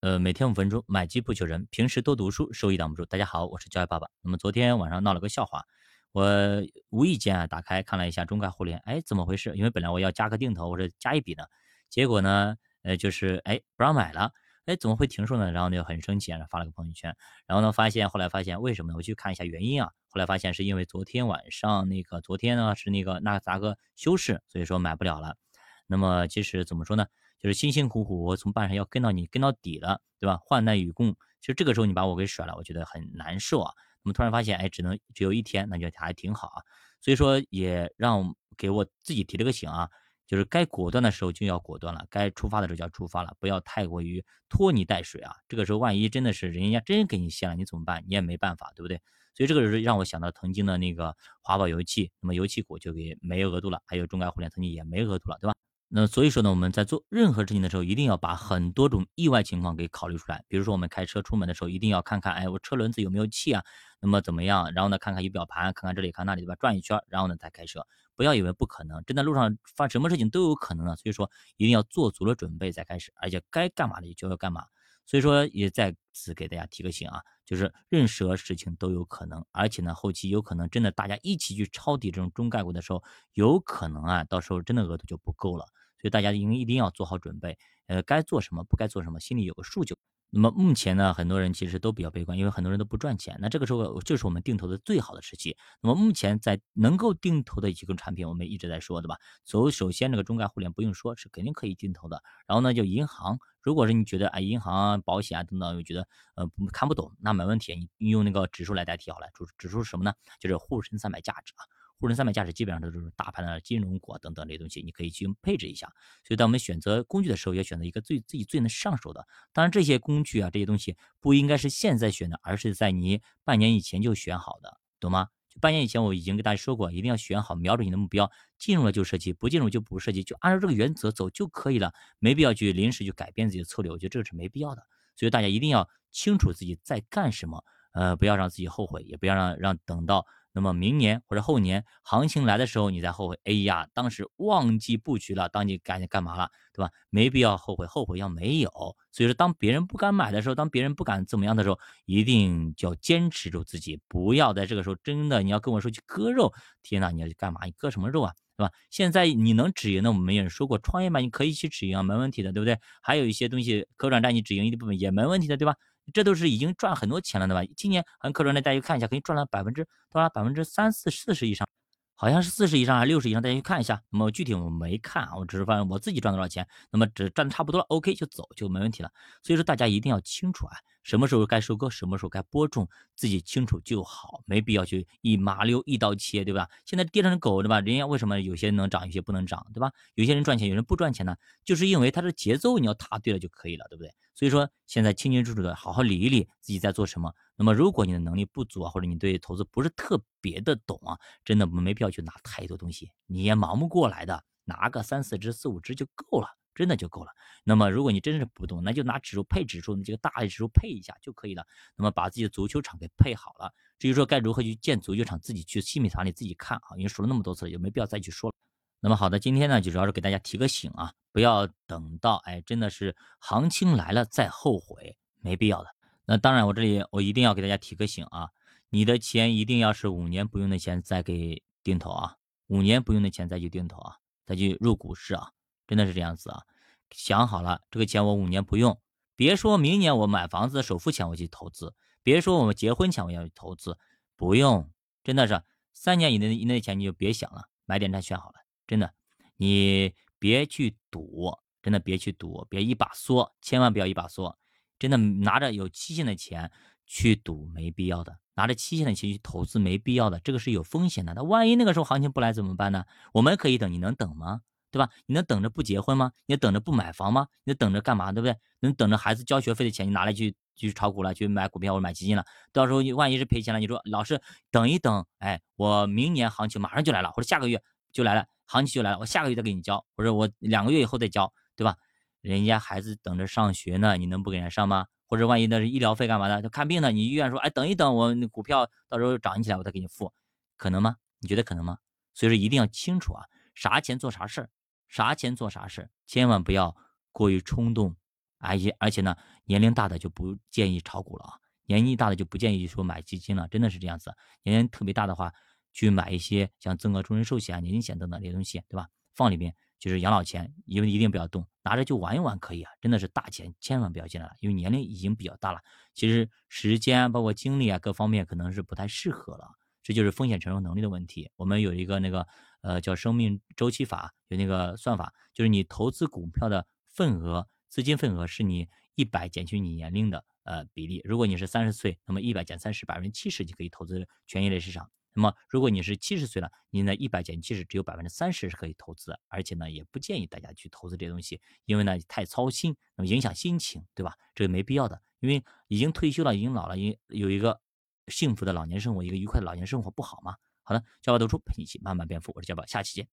呃，每天五分钟，买机不求人，平时多读书，收益挡不住。大家好，我是教育爸爸。那么昨天晚上闹了个笑话，我无意间啊打开看了一下中概互联，哎，怎么回事？因为本来我要加个定投或者加一笔的，结果呢，呃，就是哎不让买了，哎，怎么会停售呢？然后呢就很生气啊，发了个朋友圈。然后呢发现后来发现为什么呢？我去看一下原因啊，后来发现是因为昨天晚上那个昨天呢是那个纳斯达克休市，所以说买不了了。那么其实怎么说呢？就是辛辛苦苦我从半山腰跟到你跟到底了，对吧？患难与共，其实这个时候你把我给甩了，我觉得很难受啊。那么突然发现，哎，只能只有一天，那就还挺好啊。所以说也让给我自己提了个醒啊，就是该果断的时候就要果断了，该出发的时候就要出发了，不要太过于拖泥带水啊。这个时候万一真的是人家真给你限了，你怎么办？你也没办法，对不对？所以这个是让我想到曾经的那个华宝油气，那么油气股就给没额度了，还有中概互联曾经也没额度了，对吧？那所以说呢，我们在做任何事情的时候，一定要把很多种意外情况给考虑出来。比如说，我们开车出门的时候，一定要看看，哎，我车轮子有没有气啊？那么怎么样？然后呢，看看仪表盘，看看这里，看那里，对吧？转一圈，然后呢再开车。不要以为不可能，真的路上发什么事情都有可能的。所以说，一定要做足了准备再开始，而且该干嘛的就要干嘛。所以说，也在此给大家提个醒啊，就是任何事情都有可能，而且呢，后期有可能真的大家一起去抄底这种中概股的时候，有可能啊，到时候真的额度就不够了。所以大家应一定要做好准备，呃，该做什么，不该做什么，心里有个数就。那么目前呢，很多人其实都比较悲观，因为很多人都不赚钱。那这个时候就是我们定投的最好的时期。那么目前在能够定投的几个产品，我们一直在说，对吧？首首先这个中概互联不用说，是肯定可以定投的。然后呢，就银行，如果是你觉得啊，银行、保险啊等等，又觉得呃看不懂，那没问题，你用那个指数来代替好了。指指数是什么呢？就是沪深三百价值啊。沪深三百价值基本上都是大盘的金融股等等这些东西，你可以去配置一下。所以，当我们选择工具的时候，要选择一个最自己最能上手的。当然，这些工具啊，这些东西不应该是现在选的，而是在你半年以前就选好的，懂吗？就半年以前我已经跟大家说过，一定要选好，瞄准你的目标，进入了就设计，不进入就不设计，就按照这个原则走就可以了，没必要去临时去改变自己的策略，我觉得这个是没必要的。所以大家一定要清楚自己在干什么，呃，不要让自己后悔，也不要让让等到。那么明年或者后年行情来的时候，你再后悔，哎呀，当时忘记布局了，当你赶紧干嘛了，对吧？没必要后悔，后悔要没有。所以说，当别人不敢买的时候，当别人不敢怎么样的时候，一定就要坚持住自己，不要在这个时候真的你要跟我说去割肉，天呐，你要去干嘛？你割什么肉啊，对吧？现在你能止盈的，我们也说过，创业嘛，你可以去止盈啊，没问题的，对不对？还有一些东西可转债，你止盈一部分也没问题的，对吧？这都是已经赚很多钱了，对吧？今年很可转债，大家去看一下，可以赚了百分之多少？百分之三四四十以上。好像是四十以上还是六十以上，大家去看一下。那么具体我没看啊，我只是发现我自己赚多少钱。那么只赚差不多了，OK 就走就没问题了。所以说大家一定要清楚啊，什么时候该收割，什么时候该播种，自己清楚就好，没必要去一麻溜一刀切，对吧？现在跌成狗，对吧？人家为什么有些能涨，有些不能涨，对吧？有些人赚钱，有人不赚钱呢，就是因为他的节奏你要踏对了就可以了，对不对？所以说现在清清楚楚的好好理一理自己在做什么。那么，如果你的能力不足啊，或者你对投资不是特别的懂啊，真的没必要去拿太多东西，你也忙不过来的，拿个三四只、四五只就够了，真的就够了。那么，如果你真是不懂，那就拿指数配指数，你这个大的指数配一下就可以了。那么，把自己的足球场给配好了。至于说该如何去建足球场，自己去新米团里自己看啊，因为说了那么多次了，也没必要再去说了。那么好的，今天呢，就主要是给大家提个醒啊，不要等到哎真的是行情来了再后悔，没必要的。那当然，我这里我一定要给大家提个醒啊，你的钱一定要是五年不用的钱再给定投啊，五年不用的钱再去定投啊，再去入股市啊，真的是这样子啊。想好了，这个钱我五年不用，别说明年我买房子的首付钱我去投资，别说我们结婚前我要去投资，不用，真的是三年以内以内的钱你就别想了，买点债选好了，真的，你别去赌，真的别去赌，别一把梭，千万不要一把梭。真的拿着有期限的钱去赌没必要的，拿着期限的钱去投资没必要的，这个是有风险的。那万一那个时候行情不来怎么办呢？我们可以等，你能等吗？对吧？你能等着不结婚吗？你等着不买房吗？你等着干嘛？对不对？能等着孩子交学费的钱你拿来去去炒股了，去买股票或者买基金了？到时候你万一是赔钱了，你说老师等一等，哎，我明年行情马上就来了，或者下个月就来了，行情就来了，我下个月再给你交，或者我两个月以后再交，对吧？人家孩子等着上学呢，你能不给人家上吗？或者万一那是医疗费干嘛的？看病呢，你医院说，哎，等一等，我那股票到时候涨起来，我再给你付，可能吗？你觉得可能吗？所以说一定要清楚啊，啥钱做啥事儿，啥钱做啥事，千万不要过于冲动，而且而且呢，年龄大的就不建议炒股了啊，年纪大的就不建议说买基金了，真的是这样子。年龄特别大的话，去买一些像增额终身寿险啊、年金险等等这些东西，对吧？放里面就是养老钱，因为一定不要动，拿着就玩一玩可以啊，真的是大钱千万不要进来了，因为年龄已经比较大了，其实时间包括精力啊各方面可能是不太适合了，这就是风险承受能力的问题。我们有一个那个呃叫生命周期法，有那个算法，就是你投资股票的份额，资金份额是你一百减去你年龄的呃比例，如果你是三十岁，那么一百减三十，百分之七十就可以投资权益类市场。那么，如果你是七十岁了，你呢一百减七十，只有百分之三十是可以投资，而且呢也不建议大家去投资这些东西，因为呢太操心，那么影响心情，对吧？这个没必要的，因为已经退休了，已经老了，因有一个幸福的老年生活，一个愉快的老年生活不好吗？好的，教宝读书陪你一起慢慢变富，我是小宝，下期见。